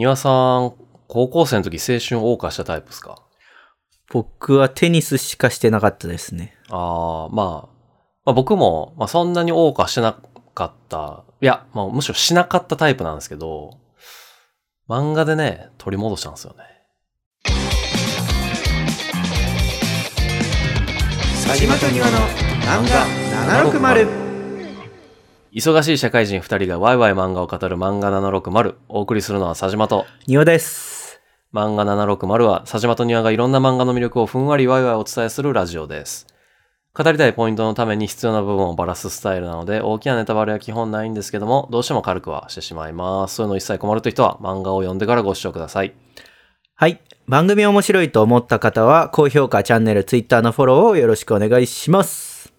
庭さん、高校生の時青春を謳歌したタイプですか？僕はテニスしかしてなかったですね。ああ、まあ、まあ僕も、まあそんなに謳歌してなかった。いや、まあむしろしなかったタイプなんですけど、漫画でね、取り戻したんですよね。佐島と庭の漫画760忙しい社会人二人がワイワイ漫画を語る漫画760。お送りするのは佐島と、庭です。漫画760は佐島と庭がいろんな漫画の魅力をふんわりワイワイお伝えするラジオです。語りたいポイントのために必要な部分をバラすスタイルなので、大きなネタバレは基本ないんですけども、どうしても軽くはしてしまいます。そういうの一切困るという人は漫画を読んでからご視聴ください。はい。番組面白いと思った方は、高評価、チャンネル、ツイッターのフォローをよろしくお願いします。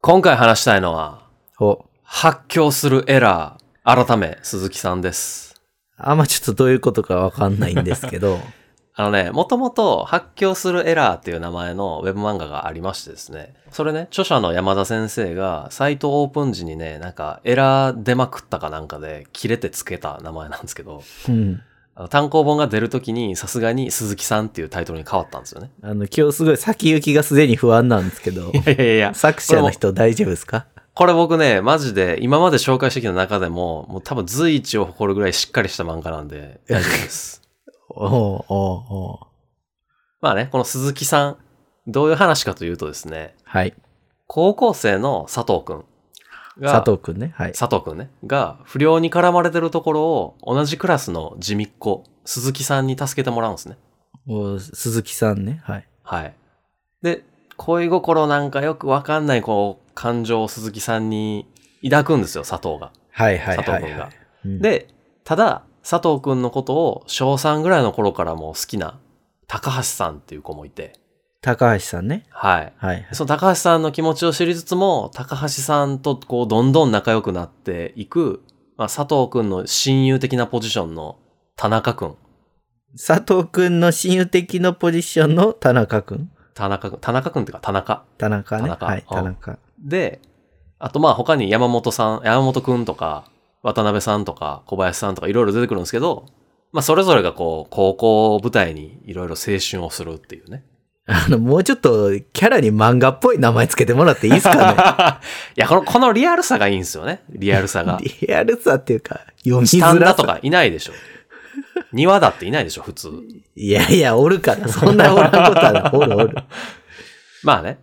今回話したいのは、お、発狂するエラー、改め鈴木さんです。あんまちょっとどういうことかわかんないんですけど、あのね、もともと発狂するエラーっていう名前のウェブ漫画がありましてですね。それね、著者の山田先生がサイトオープン時にね、なんかエラー出まくったかなんかで切れてつけた名前なんですけど、うん。単行本が出るときにさすがに鈴木さんっていうタイトルに変わったんですよね。あの、今日すごい先行きがすでに不安なんですけど い、やいやいや、作者の人大丈夫ですか？これ僕ね、マジで今まで紹介してきた中でも、もう多分随一を誇るぐらいしっかりした漫画なんで大丈夫です。おうおうおうまあね、この鈴木さん、どういう話かというとですね、はい。高校生の佐藤くんが、佐藤くんね。はい。佐藤くんね、が不良に絡まれてるところを同じクラスの地味っ子、鈴木さんに助けてもらうんですね。お鈴木さんね。はい。はい。で、恋心なんかよくわかんないこう、感情を鈴木さんに抱くんですよ、佐藤が。はいはいはい、佐藤くんがはい。うん、で、ただ、佐藤くんのことを小3ぐらいの頃からもう好きな高橋さんっていう子もいて、高橋さんね。はい。はい。その高橋さんの気持ちを知りつつも、高橋さんとこう、どんどん仲良くなっていく、まあ、佐藤くんの親友的なポジションの田中くん。佐藤くんの親友的のポジションの田中くん？田中くん、田中くんっていうか田中。田中ね。田中はい、うん田中。で、あとまあ他に山本さん、山本くんとか、渡辺さんとか、小林さんとかいろいろ出てくるんですけど、まあそれぞれがこう、高校を舞台にいろいろ青春をするっていうね。あの、もうちょっとキャラに漫画っぽい名前つけてもらっていいですか いや、この、このリアルさがいいんですよね。リアルさがね。。リアルさっていうか、読みスづらさ。タンダとかいないでしょ。庭だっていないでしょ、普通。いやいや、おるから。そんなおらんことは。おるおる。まあね。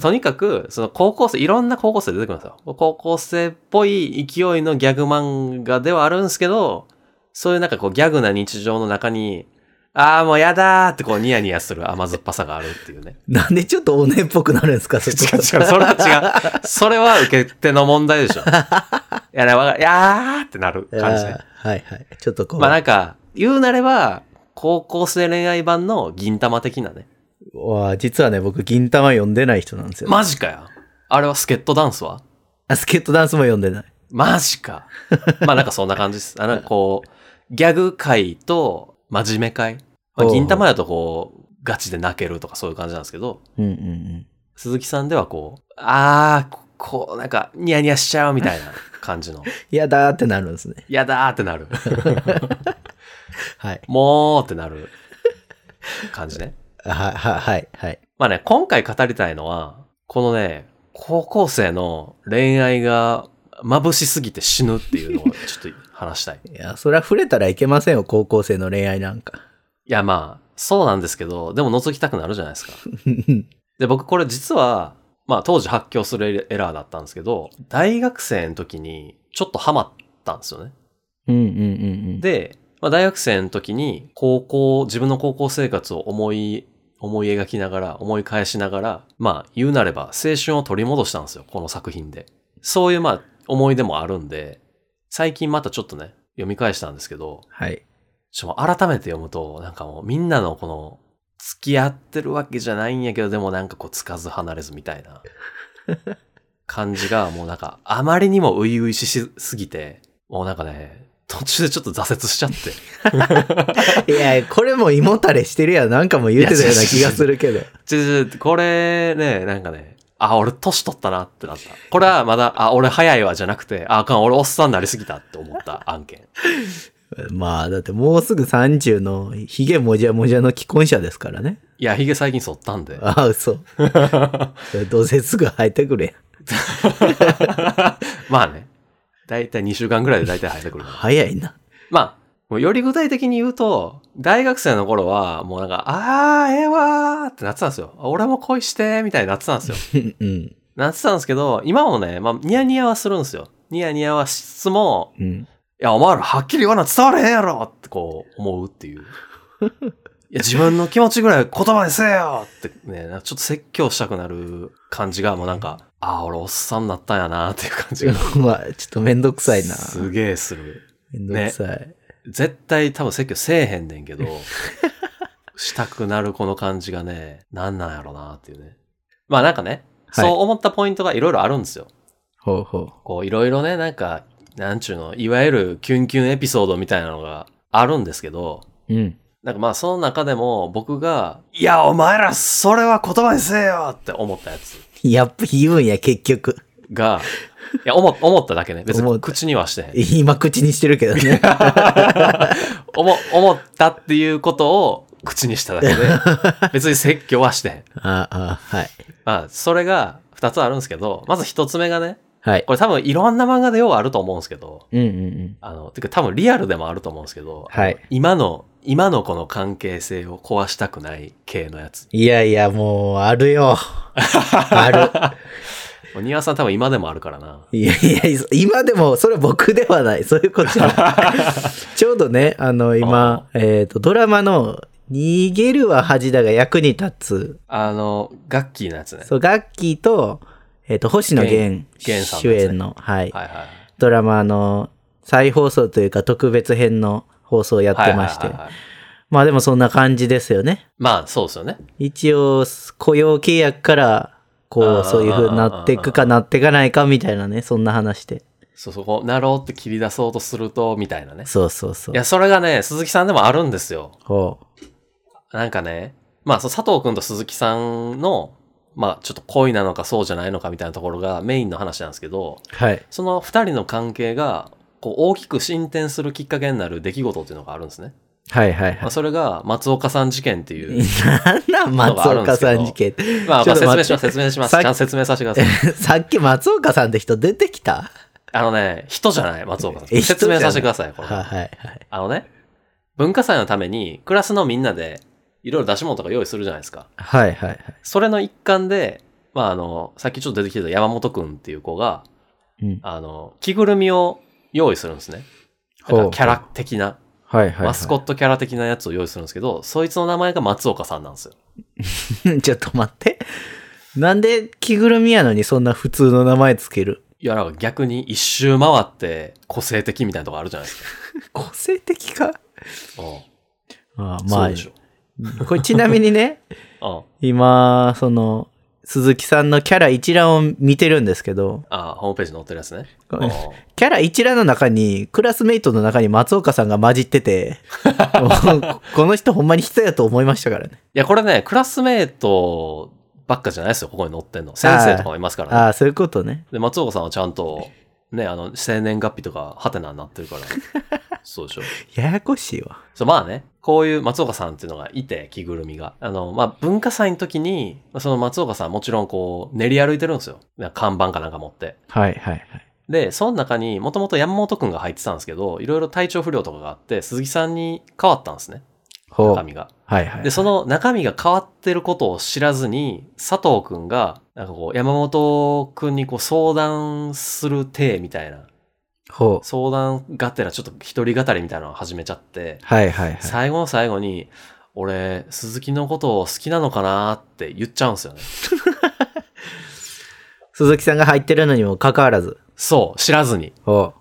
とにかく、その高校生、いろんな高校生出てくるんですよ。高校生っぽい勢いのギャグ漫画ではあるんですけど、そういうなんかこうギャグな日常の中に、ああ、もうやだーってこうニヤニヤする甘酸っぱさがあるっていうね。なんでちょっとおねっぽくなるんですかそ違う違う、それは違う。それは受け手の問題でしょ。いや、ね、わかいやーってなる感じね。はいはい。ちょっとこう。まあなんか、言うなれば、高校生恋愛版の銀玉的なね。わあ実はね、僕、銀玉読んでない人なんですよ。マジかよ。あれはスケットダンスは？あスケートダンスも読んでない。マジか。まあなんかそんな感じです。あの、こう、ギャグ界と真面目界。まあ、銀玉だとこう、ガチで泣けるとかそういう感じなんですけど、うんうんうん。鈴木さんではこう、あー、こう、なんか、ニヤニヤしちゃうみたいな 感じの、やだーってなるんですね。やだーってなる。はい。もーってなる感じね。は、は、はい、はい。まあね、今回語りたいのは、このね、高校生の恋愛が眩しすぎて死ぬっていうのをちょっと話したい。いや、それは触れたらいけませんよ、高校生の恋愛なんか。いや、まあ、そうなんですけど、でも覗きたくなるじゃないですか。で、僕これ実は、まあ当時発狂するエラーだったんですけど、大学生の時にちょっとハマったんですよね。うんうんうんうん。で、まあ、大学生の時に高校、自分の高校生活を思い、思い描きながら、思い返しながら、まあ言うなれば青春を取り戻したんですよ、この作品で。そういうまあ思い出もあるんで、最近またちょっとね、読み返したんですけど、はい。ちょ、改めて読むと、なんかもうみんなのこの、付き合ってるわけじゃないんやけど、でもなんかこう、つかず離れずみたいな 感じが、もうなんか、あまりにも初々しすぎて、もうなんかね、途中でちょっと挫折しちゃって。いや、これも胃もたれしてるやん。なんかも言ってたような気がするけど。ちょちょこれね、なんかね、あ、俺年取ったなってなった。これはまだ、あ、俺早いわじゃなくて、あ、あかん、俺おっさんになりすぎたって思った 案件。まあ、だってもうすぐ30のヒゲもじゃもじゃの既婚者ですからね。いや、ヒゲ最近剃ったんで。ああ、嘘。どうせすぐ生えてくれ。まあね。だいたい2週間ぐらいでだいたい生えてくる。早いな。まあ、もうより具体的に言うと、大学生の頃は、もうなんか、あー、ええわーってなってたんですよ。俺も恋して、みたいになってたんですよ。うん。なってたんですけど、今もね、まあ、ニヤニヤはするんですよ。ニヤニヤはしつつも、うん。いや、お前らはっきり言わな伝われへんやろってこう、思うっていう。いや、自分の気持ちぐらい言葉にせえよってね、ちょっと説教したくなる感じが、もうなんか、ああ、俺おっさんになったんやなっていう感じが。まあ、ちょっとめんどくさいな。すげえする。めんどくさい。絶対多分説教せえへんねんけど、したくなるこの感じがね、なんなんやろなっていうね。まあなんかね、はいそう思ったポイントがいろいろあるんですよ。ほうほこういろいろね、なんか、なんちゅうの、いわゆるキュンキュンエピソードみたいなのがあるんですけど、う。うん。なんかまあその中でも僕が、いやお前らそれは言葉にせえよって思ったやつ やっぱ言うんや、結局。が、いや思思っただけね。別に口にはしてへん。今口にしてるけどね。思、思ったっていうことを口にしただけで、別に説教はしてへん。ああ、はい。まあ、それが二つあるんですけど、まず一つ目がね、はい。これ多分いろんな漫画でようあると思うんですけど、うんうんうん。あの、てか多分リアルでもあると思うんですけど、はい今の、今のこの関係性を壊したくない系のやつ。いやいや、もう、あるよ。ある。庭さん多分今でもあるからな。いやいや、今でも、それ僕ではない。そういうことじゃない。ちょうどね、あの、今、えっ、と、ドラマの、逃げるは恥だが役に立つ。あの、ガッキーのやつね。そう、ガッキーと、えっ、と、星野源主演の、はい。はいはい。ドラマの再放送というか特別編の放送をやってまして。はいはいはいはいまあでもそんな感じですよね。まあ、そうですよね。一応、雇用契約から、こう、そういう風になっていくかなっていかないかみたいなね、そんな話で。そう、そこ、なろうって切り出そうとすると、みたいなね。そうそうそう。いや、それがね、鈴木さんでもあるんですよ。ほなんかね、まあ、佐藤くんと鈴木さんの、まあ、ちょっと恋なのかそうじゃないのかみたいなところがメインの話なんですけど、う。はい。その二人の関係が、こう、大きく進展するきっかけになる出来事っていうのがあるんですね。はいはいはまあ、それが、松岡さん事件っていい。う。なんなん松岡さん事件。まあ、まあ、説明します、説明します。ちゃんと説明させてください。さっき松岡さんって人出てきた？あのね、人じゃない、松岡さえん。説明させてください、これ。はいはいはい。あのね、文化祭のために、クラスのみんなで、いろいろ出し物とか用意するじゃないですか。はいはいはい。それの一環で、まあ、あの、さっきちょっと出てきてた山本くんっていう子が、うん。あの、着ぐるみを用意するんですね。だからキャラ的な、はいはい、はい。マスコットキャラ的なやつを用意するんですけど、そいつの名前が松岡さんなんですよ。ちょっと待って。なんで着ぐるみやのにそんな普通の名前つける？いや、なんか逆に一周回って個性的みたいなとこあるじゃないです 個性的か？か。うん。ああまあそうで、しょ。これちなみにね、うん。今、その、鈴木さんのキャラ一覧を見てるんですけど、あホームページに載ってるやつね。キャラ一覧の中に、クラスメイトの中に松岡さんが混じってて、この人ほんまに人やと思いましたからね。いや、これね、クラスメイトばっかじゃないですよ、ここに載ってんの。先生とかもいますからね。ああ、そういうことね。で、松岡さんはちゃんと、ね、あの、生年月日とか、ハテナになってるから。そうでしょ。ややこしいわ。そう、まあね、こういう松岡さんっていうのがいて、着ぐるみが。あの、まあ、文化祭の時に、その松岡さんもちろんこう、練り歩いてるんですよ。看板かなんか持って。はいはいはい。で、その中にもともと山本くんが入ってたんですけど、いろいろ体調不良とかがあって、鈴木さんに変わったんですね。中身が。はいはい。で、その中身が変わってることを知らずに、佐藤くんが、なんかこう、山本くんにこう相談する体みたいな、ほう。相談がてらちょっと一人語りみたいなのを始めちゃって、はいはいはい。最後の最後に、俺、鈴木のことを好きなのかなって言っちゃうんですよね。鈴木さんが入ってるのにもかかわらず。そう、知らずに。ほ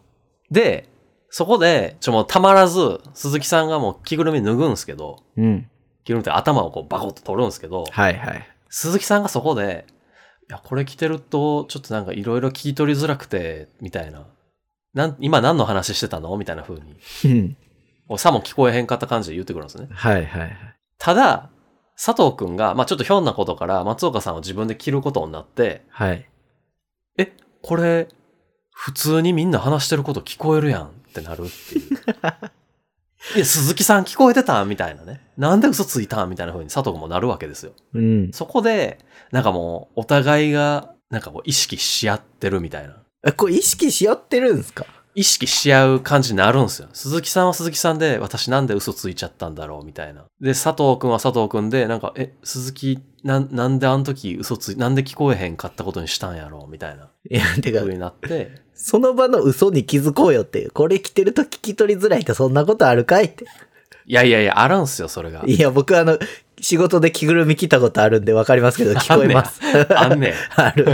で、そこで、ちょ、もうたまらず、鈴木さんがもう着ぐるみ脱ぐんですけど、う。うん。着ぐるみって頭をこうバコッと取るんですけど、はいはい。鈴木さんがそこで、いや、これ着てると、ちょっとなんかいろいろ聞き取りづらくて、みたいな。なん、今何の話してたの？みたいな風に。うさも聞こえへんかった感じで言ってくるんですね。はいはいはい。ただ、佐藤くんが、まあちょっとひょんなことから松岡さんを自分で着ることになって、はい。え、これ、普通にみんな話してること聞こえるやんってなるっていう。いや、鈴木さん聞こえてたみたいなね。なんで嘘ついたみたいな風に佐藤君もなるわけですよ。うん。そこで、なんかもう、お互いが、なんかこう、意識し合ってるみたいな。えこれ意識し合ってるんですか？意識し合う感じになるんですよ。鈴木さんは鈴木さんで、私なんで嘘ついちゃったんだろうみたいな。で、佐藤くんは佐藤くんで、なんか、え、鈴木、なん、なんであの時嘘つい、なんで聞こえへんかったことにしたんやろうみたいな。いや、てか風、になって、その場の嘘に気づこうよっていう。これ着てると聞き取りづらいってそんなことあるかいって。いやいやいや、あるんすよ、それが。いや、僕あの、仕事で着ぐるみ着たことあるんで分かりますけど、聞こえます。あんねん。ある。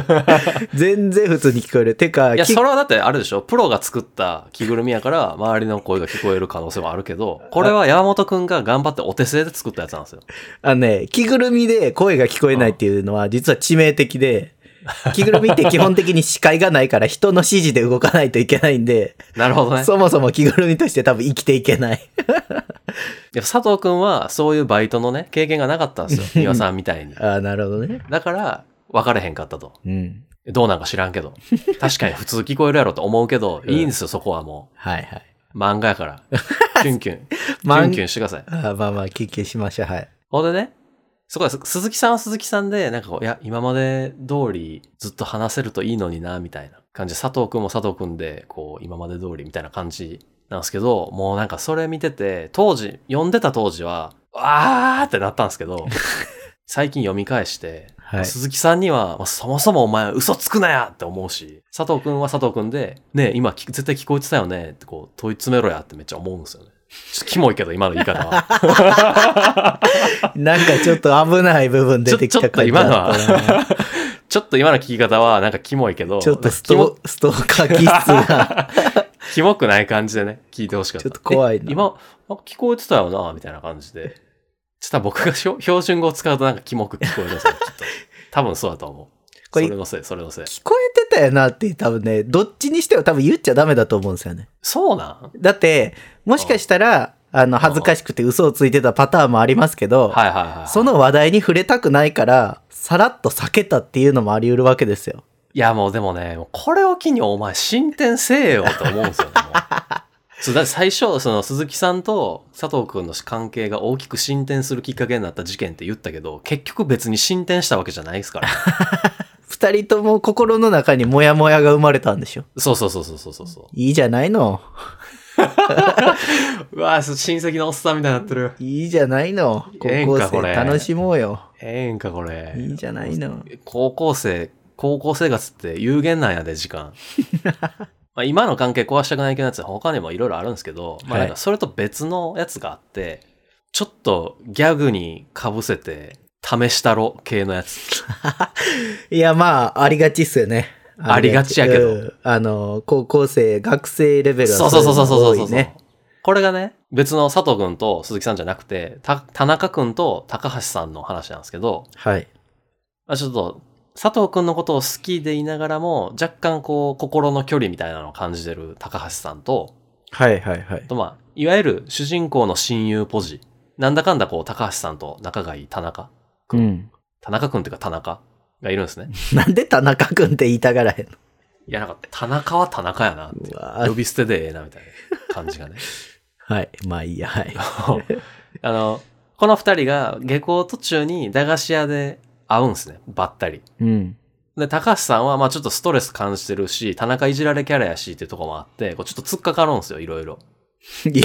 全然普通に聞こえる。てか、いや、きそれはだってあるでしょ？プロが作った着ぐるみやから、周りの声が聞こえる可能性もあるけど、これは山本くんが頑張ってお手製で作ったやつなんですよ。あのね、着ぐるみで声が聞こえないっていうのは実は致命的で、着ぐるみって基本的に視界がないから人の指示で動かないといけないんで、なるほどね。そもそも着ぐるみとして多分生きていけない。い や佐藤くんはそういうバイトのね、経験がなかったんですよ。三輪さんみたいに。ああ、なるほどね。だから、分かれへんかったと。うん。どうなんか知らんけど。確かに普通聞こえるやろと思うけど、いいんですよ、そこはもはいはい。う。漫画やから。キュンキュン。キ漫ュンキュンしてください。あーまあまあ、休憩しましょう。はい。ほんでね、そこは鈴木さんは鈴木さんで、なんかこう、いや、今まで通りずっと話せるといいのにな、みたいな感じで、佐藤くんも佐藤くんで、こう、今まで通りみたいな感じなんですけど、もうなんかそれ見てて、当時、読んでた当時は、わーってなったんですけど、最近読み返して、はい鈴木さんには、まあそもそもお前嘘つくなやって思うし、佐藤くんは佐藤くんで、ねえ今聞絶対聞こえてたよねってこう問い詰めろやってめっちゃ思うんですよね。ちょっとキモいけど今の言い方は。なんかちょっと危ない部分出てきた感じだったなちょっと今のちょっと今の聞き方はなんかキモいけど、ちょっとストストーカー気質が。キモくない感じでね、聞いてほしかった。ちょっと怖いなえ今、聞こえてたよな、みたいな感じで。ちょっと僕が標準語を使うとなんかキモく聞こえるんですよ、きっと。多分そうだと思う。これそれのせい、それのせい。聞こえてたよなって多分ね、どっちにしても多分言っちゃダメだと思うんですよね。そうなん？だって、もしかしたら、あの、恥ずかしくて嘘をついてたパターンもありますけど、はいはいはい。その話題に触れたくないから、さらっと避けたっていうのもあり得るわけですよ。いやもうでもね、これを機にお前進展せえよと思うんですよね。そうだ最初、その鈴木さんと佐藤くんの関係が大きく進展するきっかけになった事件って言ったけど、結局別に進展したわけじゃないですから。二人とも心の中にモヤモヤが生まれたんでしょ？そうそうそうそうそうそうそう。いいじゃないの？うわぁ、親戚のおっさんみたいになってる。いいじゃないの？高ええん校生かこれ楽しもうよ。ええんか、これ。いいじゃないの？高校生、高校生活って有限なんやで、時間。まあ今の関係壊したくない系のやつは他にもいろいろあるんですけど、まあなんかそれと別のやつがあって、ちょっとギャグに被せて試したろ系のやつ。いや、まあ、ありがちっすよね。ありがちやけどうんあの、高校生、学生レベルはそうそうそうそうそうそうね。これがね、別の佐藤くんと鈴木さんじゃなくて、た田中くんと高橋さんの話なんですけど、はい。まあ、ちょっと、佐藤くんのことを好きでいながらも、若干こう、心の距離みたいなのを感じてる高橋さんと、はいはいはいあ。とまあ、いわゆる主人公の親友ポジ。なんだかんだこう、高橋さんと仲がいい田中く。うんん。田中くんっていうか田中がいるんですね。なんで田中くんって言いたがらへんの？いや、なんか、田中は田中やなって呼び捨てでええなみたいな感じがね。はい。まあいいや、はい。あの、この二人が下校途中に駄菓子屋で会うんですね。ばったり。うん。で、高橋さんはまあちょっとストレス感じてるし、田中いじられキャラやしっていうところもあって、こうちょっと突っかかるんですよ、いろいろ。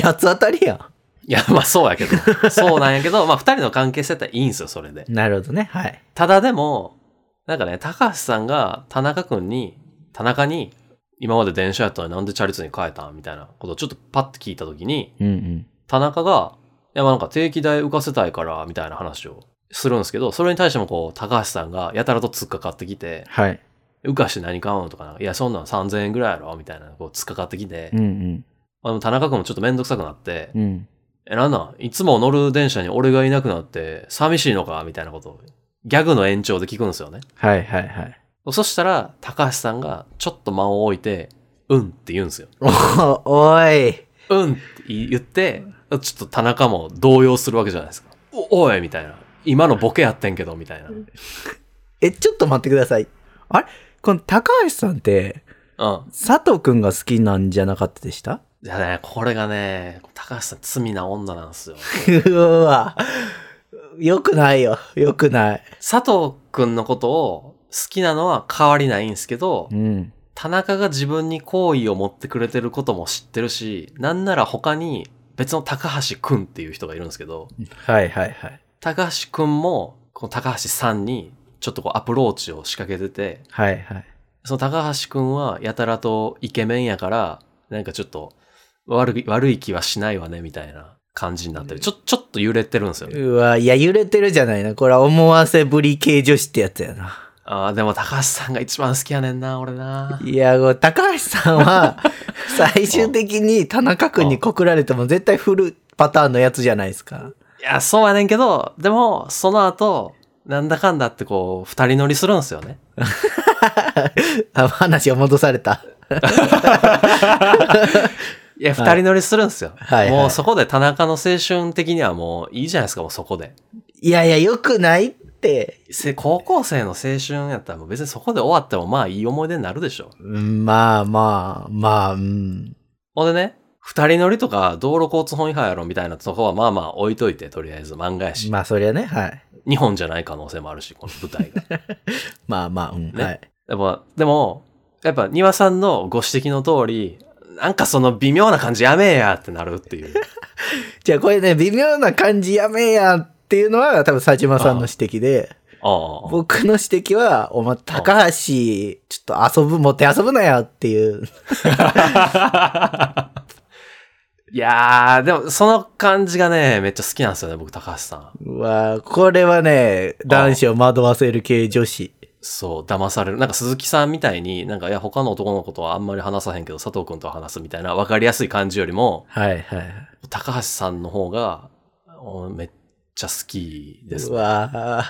八つ当たりやいや、まあそうやけど。そうなんやけど、まあ二人の関係性っていいんですよ、それで。ん。なるほどね。はい。ただでも、なんかね、高橋さんが田中くんに、田中に、今まで電車やったのになんでチャリツに変えたんみたいなことをちょっとパッて聞いたときに、うんうん。田中が、いやまあなんか定期代浮かせたいから、みたいな話をするんですけど、それに対してもこう、高橋さんがやたらと突っかかってきて、はい。浮かして何買うのとかなんか、いやそんなん3000円ぐらいやろみたいな、こう突っかかってきて、うんうん。あの田中くんもちょっとめんどくさくなって、うん。え、なんなん？いつも乗る電車に俺がいなくなって、寂しいのか？みたいなことを、ギャグの延長で聞くんですよね。はいはいはい。そしたら、高橋さんがちょっと間を置いて、うんって言うんですよ。お、おい。うんって言って、ちょっと田中も動揺するわけじゃないですか。お、おいみたいな。今のボケやってんけど、みたいな。うん。え、ちょっと待ってください。あれ？この高橋さんって、佐藤くんが好きなんじゃなかったでした？いやね、これがね、高橋さん罪な女なんですよ。うわ。よくないよ。よくない。佐藤くんのことを好きなのは変わりないんですけどう、ん。田中が自分に好意を持ってくれてることも知ってるし、なんなら他に別の高橋くんっていう人がいるんですけど、はいはいはい。高橋くんも、この高橋さんにちょっとこうアプローチを仕掛けてて、はいはい。その高橋くんはやたらとイケメンやから、なんかちょっと悪い、悪い気はしないわね、みたいな感じになってる。ちょ、ちょっと揺れてるんですよね。うわ、いや、揺れてるじゃないな。これは思わせぶり系女子ってやつやな。ああ、でも高橋さんが一番好きやねんな、俺な。いや、高橋さんは、最終的に田中君に告られても絶対振るパターンのやつじゃないですか。いや、そうやねんけど、でも、その後、なんだかんだってこう、二人乗りするんですよね。あ話を戻された。いや、二人乗りするんですよ。はいはいもうそこで田中の青春的にはもういいじゃないですか、もうそこで。いやいや、よくないって。せ高校生の青春やったらもう別にそこで終わってもまあいい思い出になるでしょ。うんまあまあ、まあ、うん。ほんでね、二人乗りとか道路交通法違反やろみたいなとこはまあまあ置いといて、とりあえず漫画やし。まあ、そりゃね、はい。日本じゃない可能性もあるし、この舞台が。まあまあ、うん。ねはい。やっぱ、でも、やっぱ庭さんのご指摘の通り、なんかその微妙な感じやめえやってなるっていう。じゃあこれね、微妙な感じやめえやっていうのは多分佐島さんの指摘で。僕の指摘は、お前、高橋、ちょっと遊ぶ、もて遊ぶなよっていう。いやー、でもその感じがね、めっちゃ好きなんですよね、僕、高橋さん。うわこれはね、男子を惑わせる系女子。そう、騙される。なんか鈴木さんみたいに、なんか、いや、他の男の子とはあんまり話さへんけど、佐藤くんとは話すみたいな、わかりやすい感じよりも、はいはい。高橋さんの方が、おめっちゃ好きですう。わ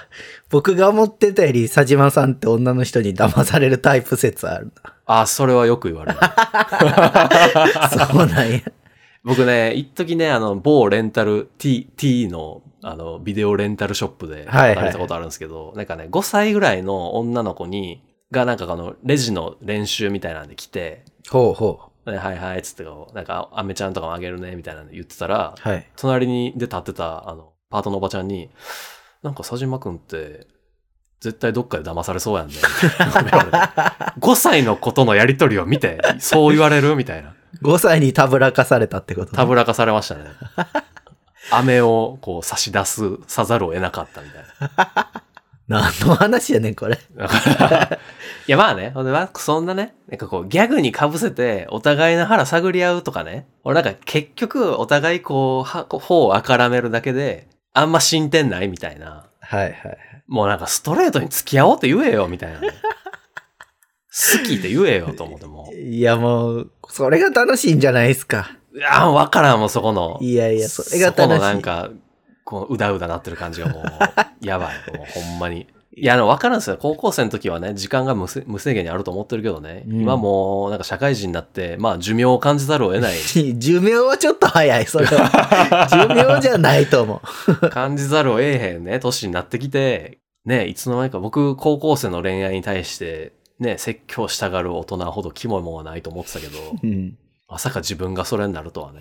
僕が思ってたより佐島さんって女の人に騙されるタイプ説あるあ、それはよく言われる。な。そうなんや。僕ね、一時ね、あの、某レンタル、T、T の、あの、ビデオレンタルショップではいはい働いたことあるんですけど、なんかね、5歳ぐらいの女の子に、がなんかあの、レジの練習みたいなんで来て、ほうほではいはい、つってこう、なんか、アメちゃんとかもあげるね、みたいなの言ってたら、う。はい。隣にで立ってた、あの、パートのおばちゃんに、なんか佐島くんって、絶対どっかで騙されそうやんね。5歳の子とのやりとりを見て、そう言われるみたいな。5歳にたぶらかされたってこと、たぶらかされましたね。飴をこう差し出す、さざるを得なかったみたいな。何の話やねん、これ。だから いやまあね、ほんでまあそんなね、なんかこうギャグに被せてお互いの腹探り合うとかね。俺なんか結局お互いこう、は頬をあからめるだけで、あんま進展ないみたいな。はいはい。もうなんかストレートに付き合おうって言えよみたいなね。好きって言えよと思ってもう。いやもう、それが楽しいんじゃないですか。いや、わからんもうそこの。いやいや、それが楽しい。そこのなんか、こう、うだうだなってる感じがもう、やばい。もうほんまに。いや、あの、わかるんですよ。高校生の時はね、時間が無制限にあると思ってるけどね。うん今もう、なんか社会人になって、まあ、寿命を感じざるを得ない。寿命はちょっと早い、それは。寿命じゃないと思う。感じざるを得へんね、年になってきて、ね、いつの間にか僕、高校生の恋愛に対して、ね、説教したがる大人ほどキモいもんはないと思ってたけど、うん。まさか自分がそれになるとはね。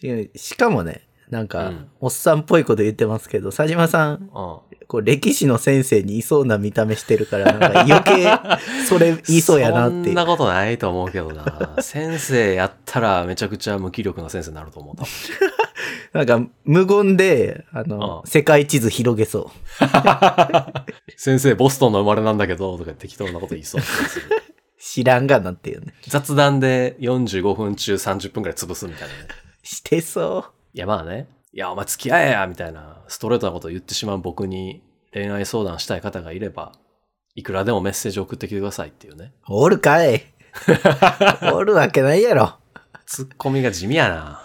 しかもね、なんか、うんおっさんっぽいこと言ってますけど、佐島さん、うん。こう歴史の先生にいそうな見た目してるから、なんか余計、それ言いそうやなっていう。そんなことないと思うけどな。先生やったらめちゃくちゃ無気力な先生になると思う。なんか、無言で、あの、うん世界地図広げそう。先生、ボストンの生まれなんだけど、とか適当なこと言いそう。知らんがなっていうね。雑談で45分中30分くらい潰すみたいなね。してそいや、まあね。いや、お前付き合えやみたいな、ストレートなことを言ってしまう僕に恋愛相談したい方がいれば、いくらでもメッセージを送ってきてくださいっていうね。う。おるかい おるわけないやろ。ツッコミが地味やな。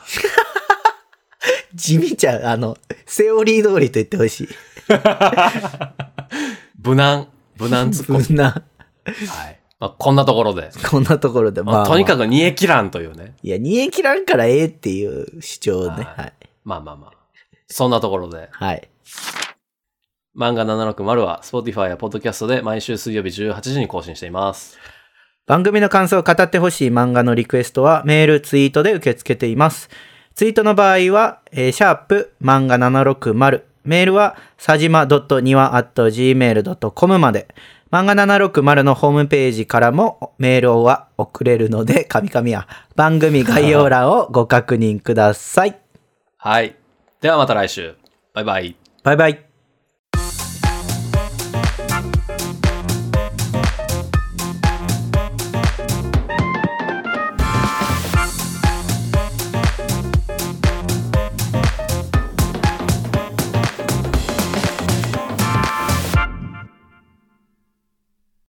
地味ちゃう。あの、セオリー通りと言ってほしい。無難、無難ツッコミ。そんな、はい。まあ、こんなところで。こんなところで、まあ、まあ、とにかく。く煮え切らんというね。いや、煮え切らんからええっていう主張ね。はいはい。まあまあまあ。そんなところで。はい。漫画760は Spotify や Podcast で毎週水曜日18時に更新しています。番組の感想を語ってほしい漫画のリクエストはメール、ツイートで受け付けています。ツイートの場合は、えーシャープ漫画760、メールはさじま .niwa.gmail.com まで、漫画760のホームページからもメールは送れるので、神々や番組概要欄をご確認ください。はい。ではまた来週。バイバイ。バイバイ。